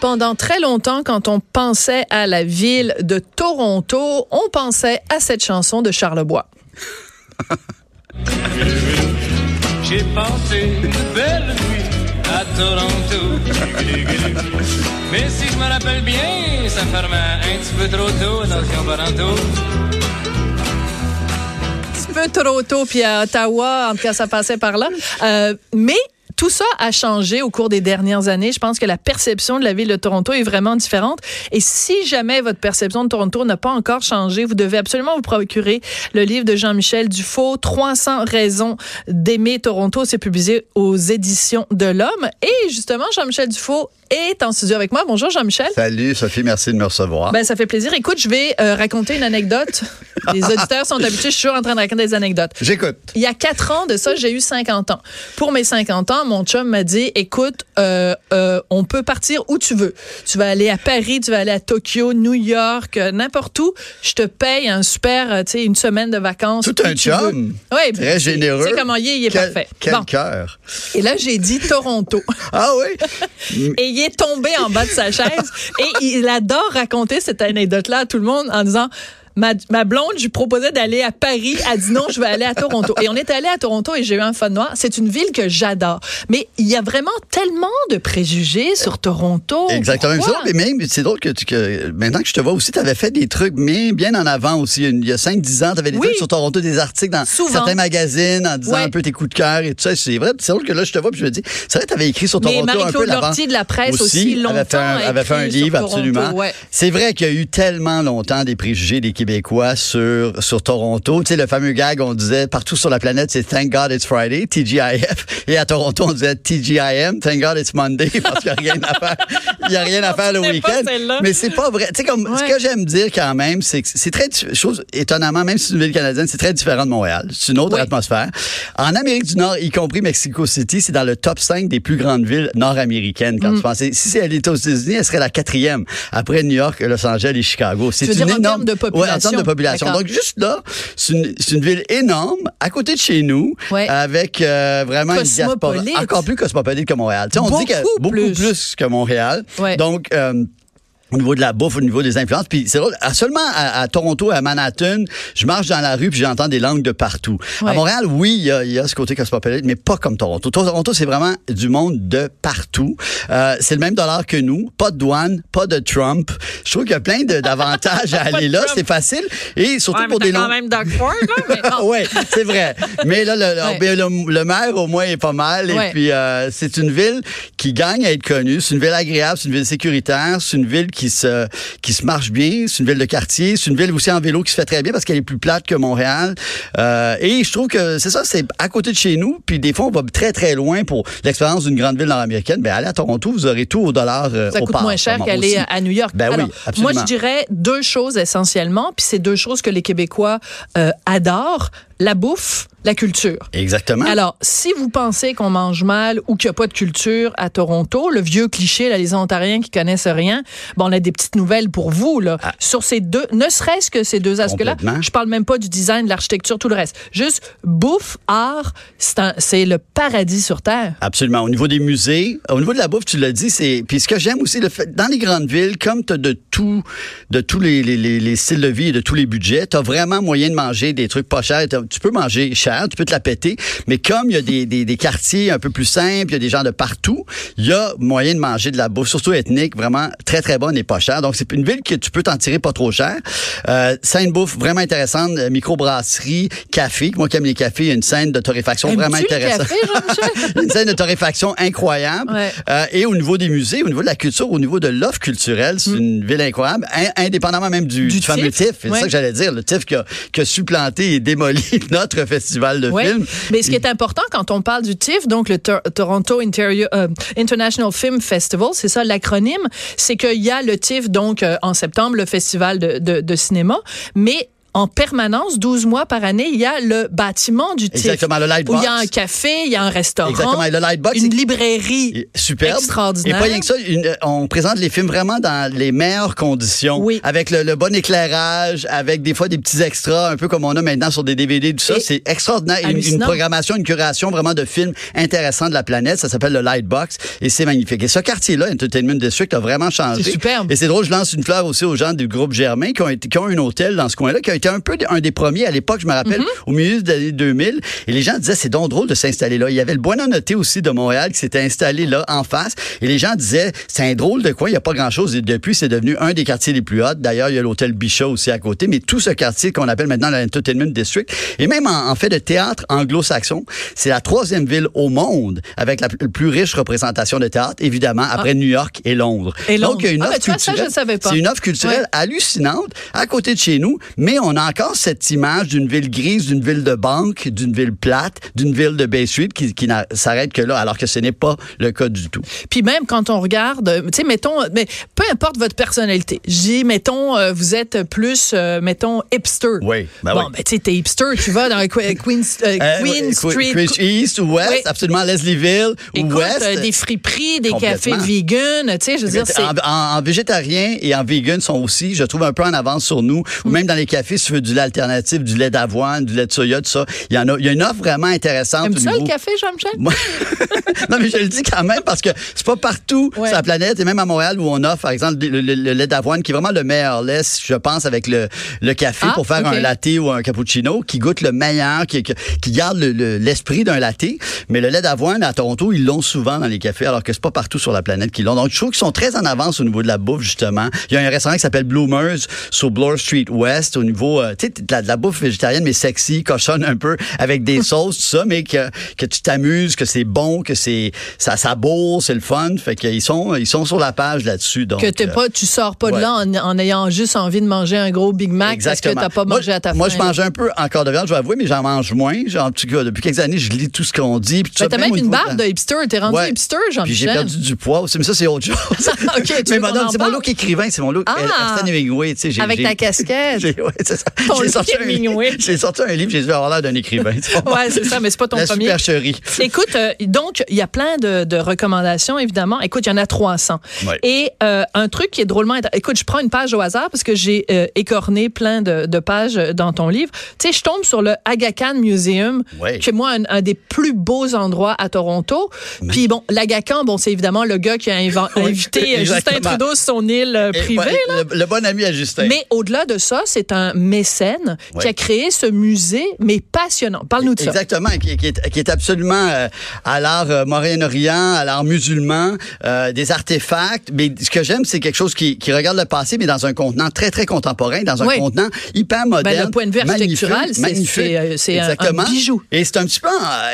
Pendant très longtemps, quand on pensait à la ville de Toronto, on pensait à cette chanson de Charlebois. J'ai passé une belle nuit à Toronto. Mais si je me rappelle bien, ça fermait un petit peu trop tôt dans Paranto. Un petit peu Toronto, puis à Ottawa, en tout cas, ça passait par là. Euh, mais tout ça a changé au cours des dernières années. Je pense que la perception de la ville de Toronto est vraiment différente. Et si jamais votre perception de Toronto n'a pas encore changé, vous devez absolument vous procurer le livre de Jean-Michel Dufault, 300 raisons d'aimer Toronto. C'est publié aux éditions de l'Homme. Et justement, Jean-Michel Dufault est en studio avec moi. Bonjour Jean-Michel. Salut Sophie, merci de me recevoir. Ben, ça fait plaisir. Écoute, je vais euh, raconter une anecdote. Les auditeurs sont habitués, je suis toujours en train de raconter des anecdotes. J'écoute. Il y a quatre ans de ça, j'ai eu 50 ans. Pour mes 50 ans, mon chum m'a dit, écoute, euh, euh, on peut partir où tu veux. Tu vas aller à Paris, tu vas aller à Tokyo, New York, n'importe où. Je te paye un super, tu sais, une semaine de vacances. Tout un chum. Ouais, Très généreux. Tu sais comment il est, il est Quel, parfait. Quel Bon. cœur. Et là, j'ai dit Toronto. Ah oui? Et il est tombé en bas de sa chaise. Et il adore raconter cette anecdote-là à tout le monde en disant. Ma, ma blonde, je lui proposais d'aller à Paris. Elle dit non, je vais aller à Toronto. Et on est allé à Toronto et j'ai eu un fun noir. C'est une ville que j'adore. Mais il y a vraiment tellement de préjugés sur Toronto. Exactement. C'est Pourquoi? drôle, mais même, c'est drôle que, tu- que maintenant que je te vois aussi, tu avais fait des trucs bien, bien en avant aussi. Il y a 5-10 ans, tu avais des Oui. trucs sur Toronto, des articles dans Souvent. certains magazines en disant un peu tes coups de cœur et tout ça. C'est vrai. C'est drôle que là, je te vois puis je me dis, c'est vrai, tu avais écrit sur Mais Toronto un peu Marie-Claude. Lortie de la presse aussi, longtemps avait fait un, avait fait un livre, Toronto, absolument. ouais. C'est vrai qu'il y a eu tellement longtemps des préjugés des Québécois sur, sur Toronto. Tu sais, le fameux gag, on disait partout sur la planète, c'est Thank God it's Friday, TGIF. Et à Toronto, on disait TGIM, Thank God it's Monday, parce qu'il n'y a rien à faire. Il n'y a rien à faire le week-end. Mais c'est pas vrai. Tu sais, comme, ce que j'aime dire quand même, c'est que c'est très, chose étonnamment, même si c'est une ville canadienne, c'est très différent de Montréal. C'est une autre Oui. atmosphère. En Amérique du Nord, y compris Mexico City, c'est dans le top 5 des plus grandes villes nord-américaines quand Mm. tu penses. Si c'est- elle était aux États-Unis, elle serait la quatrième après New York, Los Angeles et Chicago. C'est une dire énorme de Ouais, de population. Donc juste là, c'est une, ville énorme à côté de chez nous, Ouais. avec euh, vraiment une diaspora encore plus cosmopolite que Montréal. Tu sais, on dit que Beaucoup beaucoup plus. plus, que Montréal. Ouais. Donc euh, au niveau de la bouffe, au niveau des influences. Puis c'est drôle, seulement à, à Toronto, à Manhattan, je marche dans la rue puis j'entends des langues de partout. Ouais. À Montréal, oui, il y a, y a ce côté cosmopolite, mais pas comme Toronto. Toronto, c'est vraiment du monde de partout. Euh, c'est le même dollar que nous, pas de douane, pas de Trump. Je trouve qu'il y a plein d'avantages à aller là, c'est facile. Et surtout Ouais, mais pour des quand longs... même Doug Ford, là, oui, c'est vrai. Mais là, le, Ouais. le, le maire, au moins, est pas mal. Et puis, euh, c'est une ville qui gagne à être connue. C'est une ville agréable, c'est une ville sécuritaire, c'est une ville qui se, qui se marche bien, c'est une ville de quartier, c'est une ville aussi en vélo qui se fait très bien parce qu'elle est plus plate que Montréal. Euh, et je trouve que c'est ça, c'est à côté de chez nous. Puis des fois, on va très, très loin pour l'expérience d'une grande ville nord-américaine. Ben, allez à Toronto, vous aurez tout au dollar. euh, Ça au coûte part, moins cher qu'aller à New York. Ben oui, absolument. Moi, je dirais deux choses essentiellement, puis c'est deux choses que les Québécois euh, adorent la bouffe, la culture. Exactement. Alors, si vous pensez qu'on mange mal ou qu'il n'y a pas de culture à Toronto, le vieux cliché, là, les Ontariens qui connaissent rien, bon, on a des petites nouvelles pour vous, là, sur ces deux, ne serait-ce que ces deux aspects-là. Ah. Je parle même pas du design, de l'architecture, tout le reste. Juste bouffe, art, c'est le paradis sur Terre. Absolument. Au niveau des musées, au niveau de la bouffe, tu l'as dit, c'est. Puis ce que j'aime aussi, le fait, dans les grandes villes, comme tu as de tout, de tous les, les, les, les styles de vie et de tous les budgets, tu as vraiment moyen de manger des trucs pas chers. Tu peux manger cher, tu peux te la péter, mais comme il y a des, des, des quartiers un peu plus simples, il y a des gens de partout, il y a moyen de manger de la bouffe, surtout ethnique, vraiment très très bonne et pas chère. Donc c'est une ville que tu peux t'en tirer pas trop cher. Euh, scène bouffe vraiment intéressante, euh, microbrasserie, café. Moi qui aime les cafés, il y a une scène de torréfaction vraiment intéressante. une scène de torréfaction incroyable. Ouais. Euh, et au niveau des musées, au niveau de la culture, au niveau de l'offre culturelle, c'est une ville incroyable, in- indépendamment même du, Du du fameux TIFF, TIFF. C'est ouais. ça que j'allais dire, le TIFF qui a, qui a supplanté et démoli notre festival de Oui, films. mais ce qui est important quand on parle du TIFF, donc le Tor- Toronto Interior- euh, International Film Festival, c'est ça l'acronyme, c'est qu'il y a le TIFF donc euh, en septembre, le festival de, de, de cinéma, mais en permanence, 12 mois par année, il y a le bâtiment du TIFF. Exactement, le Où il Lightbox. y a un café, il y a un restaurant. Exactement, et le Lightbox, Une librairie. Superbe. Extraordinaire. Et pas rien que ça, une- on présente les films vraiment dans les meilleures conditions. Oui. Avec le, le bon éclairage, avec des fois des petits extras, un peu comme on a maintenant sur des DVD, tout ça. C'est extraordinaire. Une, programmation, une curation vraiment de films intéressants de la planète. Ça s'appelle le Lightbox et c'est magnifique. Et ce quartier-là, Entertainment District, a vraiment changé. C'est superbe. Et c'est drôle, je lance une fleur aussi aux gens du groupe Germain qui ont, qui ont un hôtel dans ce coin-là, qui a été un peu un des premiers à l'époque, je me rappelle, au milieu des années 2000. Et les gens disaient, c'est donc drôle de s'installer là. Il y avait le Buena Noté aussi de Montréal qui s'était installé là, en face. Et les gens disaient, c'est un drôle de quoi, il n'y a pas grand-chose. Et depuis, c'est devenu un des quartiers les plus hauts. D'ailleurs, il y a l'hôtel Bichat aussi à côté. Mais tout ce quartier qu'on appelle maintenant l'Entertainment District, et même en, en fait de théâtre anglo-saxon, c'est la troisième ville au monde avec la plus, riche représentation de théâtre, évidemment, après New York et Londres. Et Londres. Donc, il y a une Ah, offre ben, ça, je culturelle. C'est une offre culturelle Ouais. hallucinante à côté de chez nous, mais on a encore cette image d'une ville grise, d'une ville de banque, d'une ville plate, d'une ville de Bay Street qui, qui s'arrête que là, alors que ce n'est pas le cas du tout. Puis même quand on regarde, euh, tu sais, mettons, mais peu importe votre personnalité. Je dis, mettons, euh, vous êtes plus, euh, mettons, hipster. Oui, ben bon, oui. ben tu sais, t'es hipster, tu vas dans Queen, Queen oui, Street. Queen East ou West, Oui. absolument Leslieville ou West. des friperies, des cafés vegan, tu sais, je veux dire, c'est... En, en- en végétarien et en vegan sont aussi, je trouve, un peu en avance sur nous. Ou Mm. même dans les cafés, si tu veux du lait alternatif, du lait d'avoine, du lait de soya, tout ça. Il y en a, il y a une offre vraiment intéressante. Aimes au ça niveau- le café, Jean-Michel? Non, mais je le dis quand même parce que c'est pas partout Ouais. sur la planète et même à Montréal où on offre, par exemple, le, le- le lait d'avoine qui est vraiment le meilleur lait, je pense, avec le, le café Ah, pour faire un latte ou un cappuccino qui goûte le meilleur, qui, garde le- le- l'esprit d'un latte. Mais le lait d'avoine à Toronto, ils l'ont souvent dans les cafés alors que c'est pas partout sur la planète qu'ils l'ont. Donc, je trouve qu'ils sont très en avance au niveau de la bouffe, justement. Il y a un restaurant qui s'appelle Bloomers sur Bloor Street West au niveau, euh, tu sais, de la, de la bouffe végétarienne, mais sexy, cochonne un peu, avec des sauces, tout ça, mais que, que tu t'amuses, que c'est bon, que c'est, ça, ça bourre, c'est le fun. Fait qu'ils sont, ils sont sur la page là-dessus. Donc, que t'es euh, pas, tu sors pas de ouais. là en, en ayant juste envie de manger un gros Big Mac parce que t'as pas Moi, mangé à ta Moi, faim. je mange un peu encore de viande, je vais avouer, mais j'en mange moins. Genre, en tout cas, depuis quelques années, je lis tout ce qu'on dit. puis Mais ça, t'as même une barbe de hipster, t'es rendu Ouais. hipster, Puis j'ai perdu du poids aussi, mais ça, c'est autre chose. Ok, tu mais madame, c'est mon look écrivain, c'est mon look. Ah! Hemingway, tu sais. j'ai- Avec ta casquette. Ouais, J'ai sorti, un, sorti livre, j'ai dû avoir l'air d'un écrivain. Ouais, c'est ça, mais c'est pas ton La premier. supercherie. Écoute, euh, donc, il y a plein de, de recommandations, évidemment. Écoute, il y en a 300. Ouais. Et euh, un truc qui est drôlement... Écoute, je prends une page au hasard parce que j'ai euh, écorné plein de, de pages dans ton livre. Tu sais, je tombe sur le Aga Khan Museum, Ouais. qui est, moi, un, un des plus beaux endroits à Toronto. Puis bon, l'Aga Khan, bon, c'est évidemment le gars qui a Oui, invité Justin. Trudeau sur son île Et, privée. ouais, là. le, le bon ami à Justin. Mais au-delà de ça, c'est un mécène qui a créé ce musée, mais passionnant. Parle-nous de ça. Exactement, qui, qui est, qui est absolument euh, à l'art euh, Moyen-Orient, à l'art musulman, euh, des artefacts. Mais ce que j'aime, c'est quelque chose qui, qui regarde le passé, mais dans un contenant très, très contemporain, dans un Oui. contenant hyper moderne. Ben, le point de vue architectural, c'est- euh, c'est un- un bijou. Et c'est un petit peu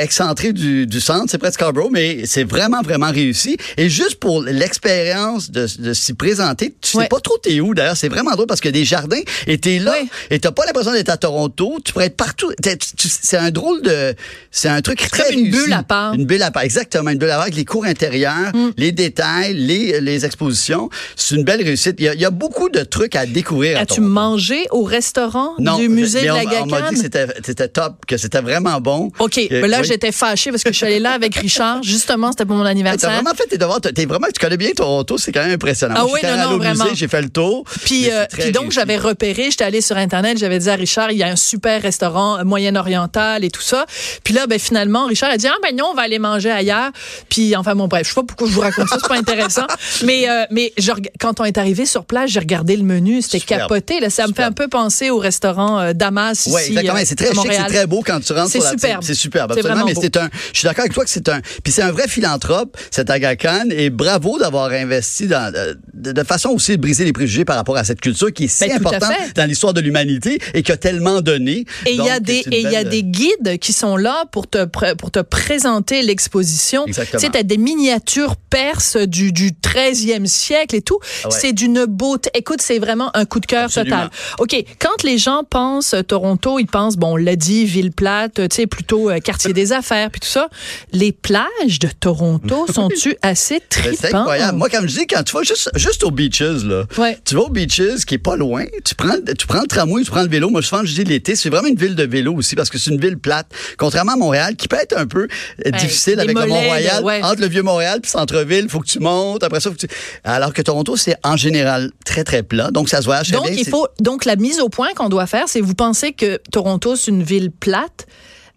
excentré du, du centre, c'est presque Scarborough, mais c'est vraiment, vraiment réussi. Et juste pour l'expérience de, de s'y présenter, tu sais Ouais. pas trop t'es où, d'ailleurs. C'est vraiment drôle parce que des jardins, t'es là. Et t'as pas l'impression d'être à Toronto, tu pourrais être partout. C'est un drôle de... C'est un truc très comme une réussi. bulle à part. Une bulle à part, exactement. Une bulle à part avec les cours intérieurs, Mm. les détails, les, les expositions. C'est une belle réussite. Il y, a, il y a beaucoup de trucs à découvrir As-tu mangé au restaurant Non, du musée mais de la On m'a dit que Gacane? c'était top, que c'était vraiment bon. OK, Que- mais là, oui. j'étais fâchée parce que je suis allée là avec Richard. Justement, c'était pour mon T'as anniversaire. vraiment fait tes devoirs. T'es vraiment, tu connais bien Toronto, c'est quand même impressionnant. Ah Moi, oui, non, non, au vraiment. j'ai fait le tour. Puis, euh, puis donc, j'avais repéré, j'étais allée sur Internet, j'avais dit à Richard, il y a un super restaurant euh, moyen-oriental et tout ça. Puis là, ben, finalement, Richard a dit, ah ben non, on va aller manger ailleurs. Puis, enfin, bon, bref, je sais pas pourquoi je vous raconte ça, c'est pas intéressant. Mais, euh, mais je quand on est arrivé sur place, j'ai regardé le menu, c'était capoté. Là, ça me fait un peu penser au restaurant euh, Damas Oui, exactement. c'est très chic, c'est très beau quand tu rentres C'est sur la superbe. C'est superbe, C'est absolument. Mais c'est un. Je suis d'accord avec toi que c'est un. Puis c'est un vrai philanthrope, cet Aga Khan, et bravo d'avoir investi dans, de, de façon aussi de briser les préjugés par rapport à cette culture qui est si Ben, importante dans l'histoire de l'humanité et qui a tellement donné. Et il y a des c'est une et il y a belle- des guides qui sont là pour te pour te présenter l'exposition. Exactement. Tu sais, t'as des miniatures perses du du 13e siècle et tout. Ah ouais. C'est d'une beauté. Écoute, c'est vraiment un coup de cœur total. OK, quand les gens pensent euh, Toronto, ils pensent bon, on l'a dit, ville plate, tu sais, plutôt euh, quartier des affaires puis tout ça. Les plages de Toronto sont-tu assez Ben, C'est tripantes? incroyable. Moi, comme je dis, quand tu vas juste, juste aux beaches, là, Ouais. tu vas aux beaches qui est pas loin, tu prends, tu prends le tramway, tu prends le vélo. Moi, souvent, je dis l'été, c'est vraiment une ville de vélo aussi parce que c'est une ville plate. Contrairement à Montréal, qui peut être un peu euh, difficile des avec le Mont-Royal. ouais. Entre le Vieux-Montréal puis centre-ville, faut que tu montes. Après ça, faut que tu... Alors que Toronto, c'est en général très, très plat. Donc, ça se voyage Donc, bien. il faut, donc, la mise au point qu'on doit faire, c'est vous pensez que Toronto, c'est une ville plate,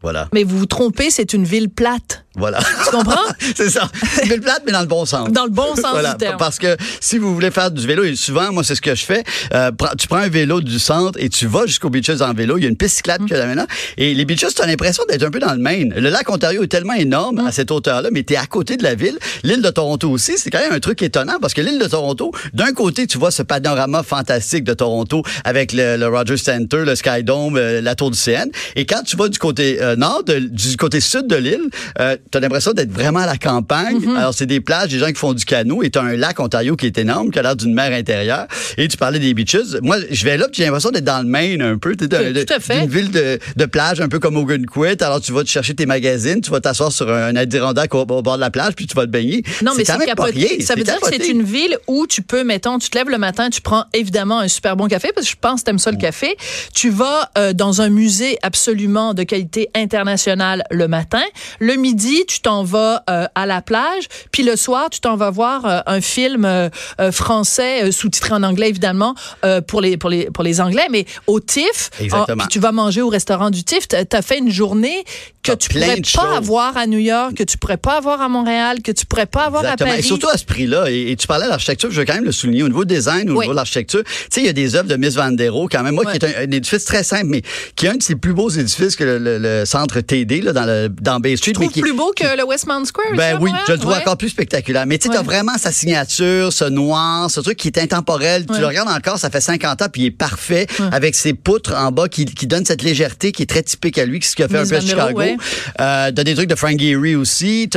Voilà. mais vous vous trompez, c'est une ville plate. Voilà. Tu comprends? c'est ça. C'est une ville plate, mais dans le bon sens. Dans le bon sens Voilà, du terme. Parce que si vous voulez faire du vélo, et souvent, moi, c'est ce que je fais, euh, tu prends un vélo du centre et tu vas jusqu'aux beaches en vélo. Il y a une piste cyclable Mm. qui est là maintenant. Et les beaches, tu as l'impression d'être un peu dans le Maine. Le lac Ontario est tellement énorme Mm. à cette hauteur-là, mais tu es à côté de la ville. L'île de Toronto aussi, c'est quand même un truc étonnant parce que l'île de Toronto, d'un côté, tu vois ce panorama fantastique de Toronto avec le, le Rogers Center, le Sky Dome, euh, la tour du CN. Et quand tu vas du côté euh, nord, de- du côté sud de l'île, euh, tu as l'impression d'être vraiment à la campagne. Mm-hmm. Alors, c'est des plages, des gens qui font du canot et tu as un lac Ontario qui est énorme, qui a l'air d'une mer intérieure. Et tu parlais des beaches. Moi, je vais là, puis j'ai l'impression d'être dans le Maine un peu. Tu. D'une ville de, de plage un peu comme Ogunquit. Alors, tu vas te chercher tes magazines, tu vas t'asseoir sur un Adirondack au, au bord de la plage, puis tu vas te baigner. Non, mais c'est capoté. Ça veut dire que c'est une ville où tu peux, mettons, tu te lèves le matin, tu prends évidemment un super bon café, parce que je pense que t'aimes ça le café. Tu vas euh, dans un musée absolument de qualité internationale le matin. Le midi, tu t'en vas euh, à la plage. Puis le soir, tu t'en vas voir euh, un film euh, français, sous-titré en anglais, évidemment, pour, les, pour, les, pour les Anglais, mais au TIFF. Puis tu vas manger au restaurant du TIFF. Tu as fait une journée que tu pourrais pas choses. avoir à New York, que tu pourrais pas avoir à Montréal, que tu pourrais pas avoir Exactement. à Paris. Et surtout à ce prix-là. Et, et tu parlais de l'architecture, je veux quand même le souligner. Au niveau design, au Oui. niveau de l'architecture, tu sais, il y a des œuvres de Miss Van der Rohe, quand même, moi, Ouais. qui est un, un édifice très simple, mais qui est un de ses plus beaux édifices que le, le- le centre TD, là, dans, le, dans Bay Street. Mais qui- plus beau que le Westmount Square? Ben oui, je le trouve Ouais. encore plus spectaculaire. Mais tu sais, Ouais. t'as vraiment sa signature, ce noir, ce truc qui est intemporel. Ouais. Tu le regardes encore, ça fait 50 ans, puis il est parfait, avec ses poutres en bas qui, qui donnent cette légèreté qui est très typique à lui, ce qu'il a fait Miss un peu à Chicago. Euh, t'as des trucs de Frank Gehry aussi.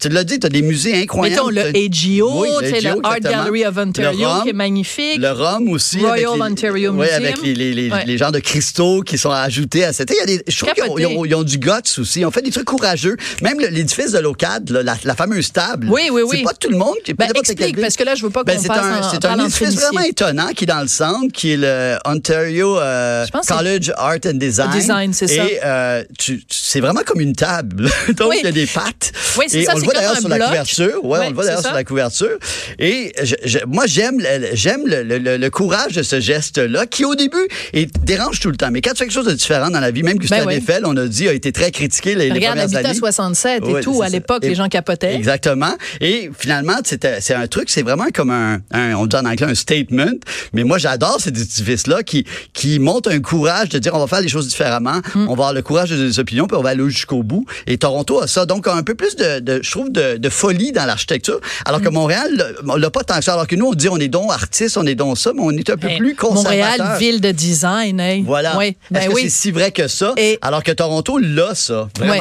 Tu l'as dit, t'as des musées incroyables. Mettons le AGO, Oui, tu sais, le AGO, Art. Gallery of Ontario, qui est magnifique. Le Rhum aussi. Royal avec les, Ontario oui, Museum. avec les, les, les, Ouais. les genres de cristaux qui sont ajoutés à cette. Il y a des, je trouve qu'ils ont, ont du guts aussi. Ils ont fait des trucs courageux. Même le- l'édifice de l'OCAD, la, la fameuse table. Oui, oui, oui. C'est pas tout le monde qui Ben, explique, parce que là, je veux pas Ben, qu'on c'est passe un, c'est un édifice vraiment étonnant qui est dans le centre, qui est le Ontario euh, que c'est- College Art and Design. Design, c'est ça. Et euh, c'est vraiment comme une table. Donc, Oui. il y a des pattes. Oui, c'est ça, on le c'est voit d'ailleurs sur la couverture. Ouais, Oui, on le voit c'est d'ailleurs sur la couverture. Et je- je- moi, j'aime le- j'aime le, le- le- le courage de ce geste-là, qui au début est, dérange tout le temps. Mais quand tu fais quelque chose de différent dans la vie, même Gustave Ben oui. Eiffel, on a dit, a été très critiqué les, les Regarde, premières Habitat années. 67 et Ouais, tout, à l'époque, les gens capotaient. Exactement. Et finalement, c'est un truc, c'est vraiment comme un, un- on dit en anglais un statement. Mais moi, j'adore cet édifice-là qui, qui montre un courage de dire on va faire les choses différemment, Mm. on va avoir le courage de des opinions, puis on va aller jusqu'au bout. Et Toronto a ça. Donc, un peu plus de, de- je trouve, de, de folie dans l'architecture. Alors Mm. que Montréal, on l'a pas tant que ça. Alors que nous, on dit on est donc artistes, on est donc ça, mais on est un peu Hey, plus conservateur. Montréal, ville de design. hey. Voilà. Oui, ben Est-ce que oui. c'est si vrai que ça? Et- Alors que Toronto l'a ça. Vraiment?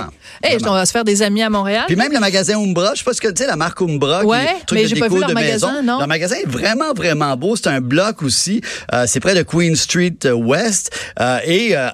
Hey, Vraiment. on va se faire des amis à Montréal. Puis même le magasin Umbra, je sais pas ce que tu sais, la marque Umbra, qui Ouais, est truc mais de déco de magasin, maison. non. Leur magasin est vraiment, vraiment beau. C'est un bloc aussi. Euh, c'est près de Queen Street euh, West. Euh, et euh,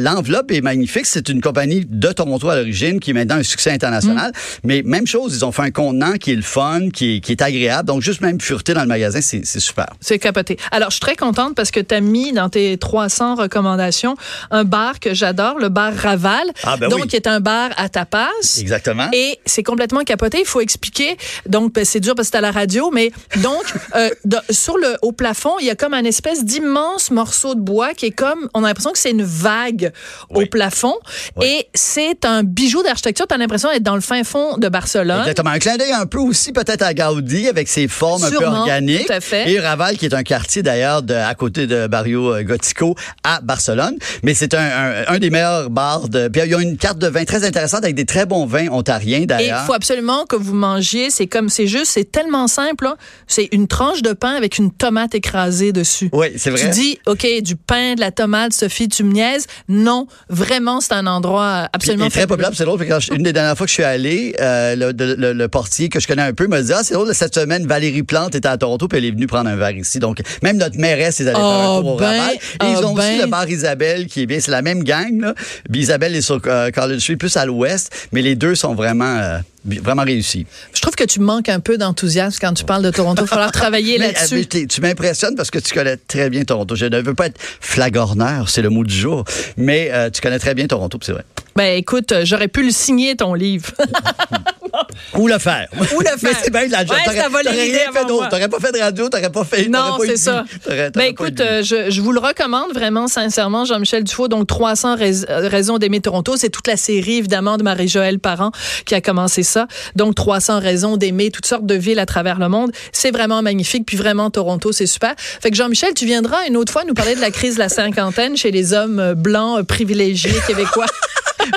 l'enveloppe est magnifique. C'est une compagnie de Toronto à l'origine qui est maintenant un succès international. Mm. Mais même chose, ils ont fait un contenant qui est le fun, qui est, qui est agréable. Donc juste même fureter dans le magasin, c'est c'est super. C'est capoté. Alors, je suis très contente parce que tu as mis dans tes 300 recommandations un bar que j'adore, le bar Raval. Ah, ben donc, oui. qui est un bar à tapas. Exactement. Et c'est complètement capoté. Il faut expliquer. Donc, ben, c'est dur parce que c'est à la radio, mais donc, euh, de- sur le au plafond, il y a comme un espèce d'immense morceau de bois qui est comme, on a l'impression que c'est une vague Oui. au plafond. Oui. Et c'est un bijou d'architecture. Tu as l'impression d'être dans le fin fond de Barcelone. Exactement. Un clin d'œil un peu aussi peut-être à Gaudi avec ses formes un peu Sûrement, organiques. tout à fait. Et Raval qui est un quartier d'ailleurs à côté de Barrio euh, Gotico à Barcelone. Mais c'est un, un, un des meilleurs bars de. Puis il y a une carte de vin très intéressante avec des très très bon vin ontarien Et il d'ailleurs. faut absolument que vous mangiez. C'est comme, c'est juste, c'est tellement simple. là. C'est une tranche de pain avec une tomate écrasée dessus. Oui, c'est vrai. Tu dis, OK, du pain, de la tomate, Sophie, tu me niaises. Non, vraiment, c'est un endroit Puis, absolument est très populaire, puis c'est drôle, parce que une des dernières fois que je suis allé, euh, le, le- le- le portier que je connais un peu m'a dit Ah, c'est drôle, cette semaine, Valérie Plante était à Toronto, puis elle est venue prendre un verre ici. Donc, même notre mairesse, ils allaient faire un Oh, tour au ben. Et ils oh, ont aussi ben. le bar Isabelle, qui est bien, c'est la même gang, là. Puis Isabelle est sur euh, College Street, plus à l'ouest, mais les deux sont vraiment, euh, vraiment réussis. Je trouve que tu manques un peu d'enthousiasme quand tu parles de Toronto. Il va falloir travailler euh, là-dessus. tu m'impressionnes parce que tu connais très bien Toronto. Je ne veux pas être flagorneur, c'est le mot du jour, mais euh, tu connais très bien Toronto, c'est vrai. Ben, écoute, j'aurais pu le signer, ton livre. Ou le faire. Ou le Mais faire. c'est bien de la job. Ouais, ça va rien fait d'autre. T'aurais pas fait de radio, t'aurais pas fait. Non, c'est ça. T'aurais- Ben écoute, euh, je, je vous le recommande vraiment sincèrement, Jean-Michel Dufault. Donc 300 rais- euh, raisons d'aimer Toronto, c'est toute la série évidemment de Marie-Joëlle Parent qui a commencé ça. Donc 300 raisons d'aimer toutes sortes de villes à travers le monde. C'est vraiment magnifique, puis vraiment Toronto, c'est super. Fait que Jean-Michel, tu viendras une autre fois nous parler de la crise de la cinquantaine chez les hommes euh, blancs privilégiés québécois.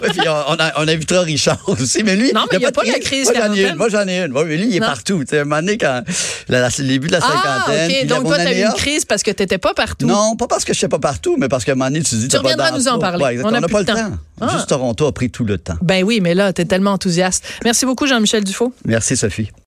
Ouais, puis on, on, a- on invitera Richard aussi, mais lui. Non, mais il y a pas de crise Moi, j'en ai une. Moi, j'en ai une. Mais lui, il est Non. partout. Tu sais, un moment donné, quand le début de la ah, cinquantaine. ok. puis Donc toi, t'as eu une crise parce que t'étais pas partout? Non, pas parce que je sais pas partout, mais parce qu'à un moment donné, tu dis. Tu pas reviendras dans- nous en parler. Ouais. On n'a pas le temps. temps. Ah. Juste Toronto a pris tout le temps. Ben oui, mais là, t'es tellement enthousiaste. Merci beaucoup, Jean-Michel Dufault. Merci, Sophie.